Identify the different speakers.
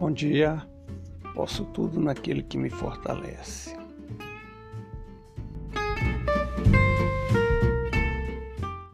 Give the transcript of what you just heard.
Speaker 1: Bom dia, posso tudo naquele que me fortalece.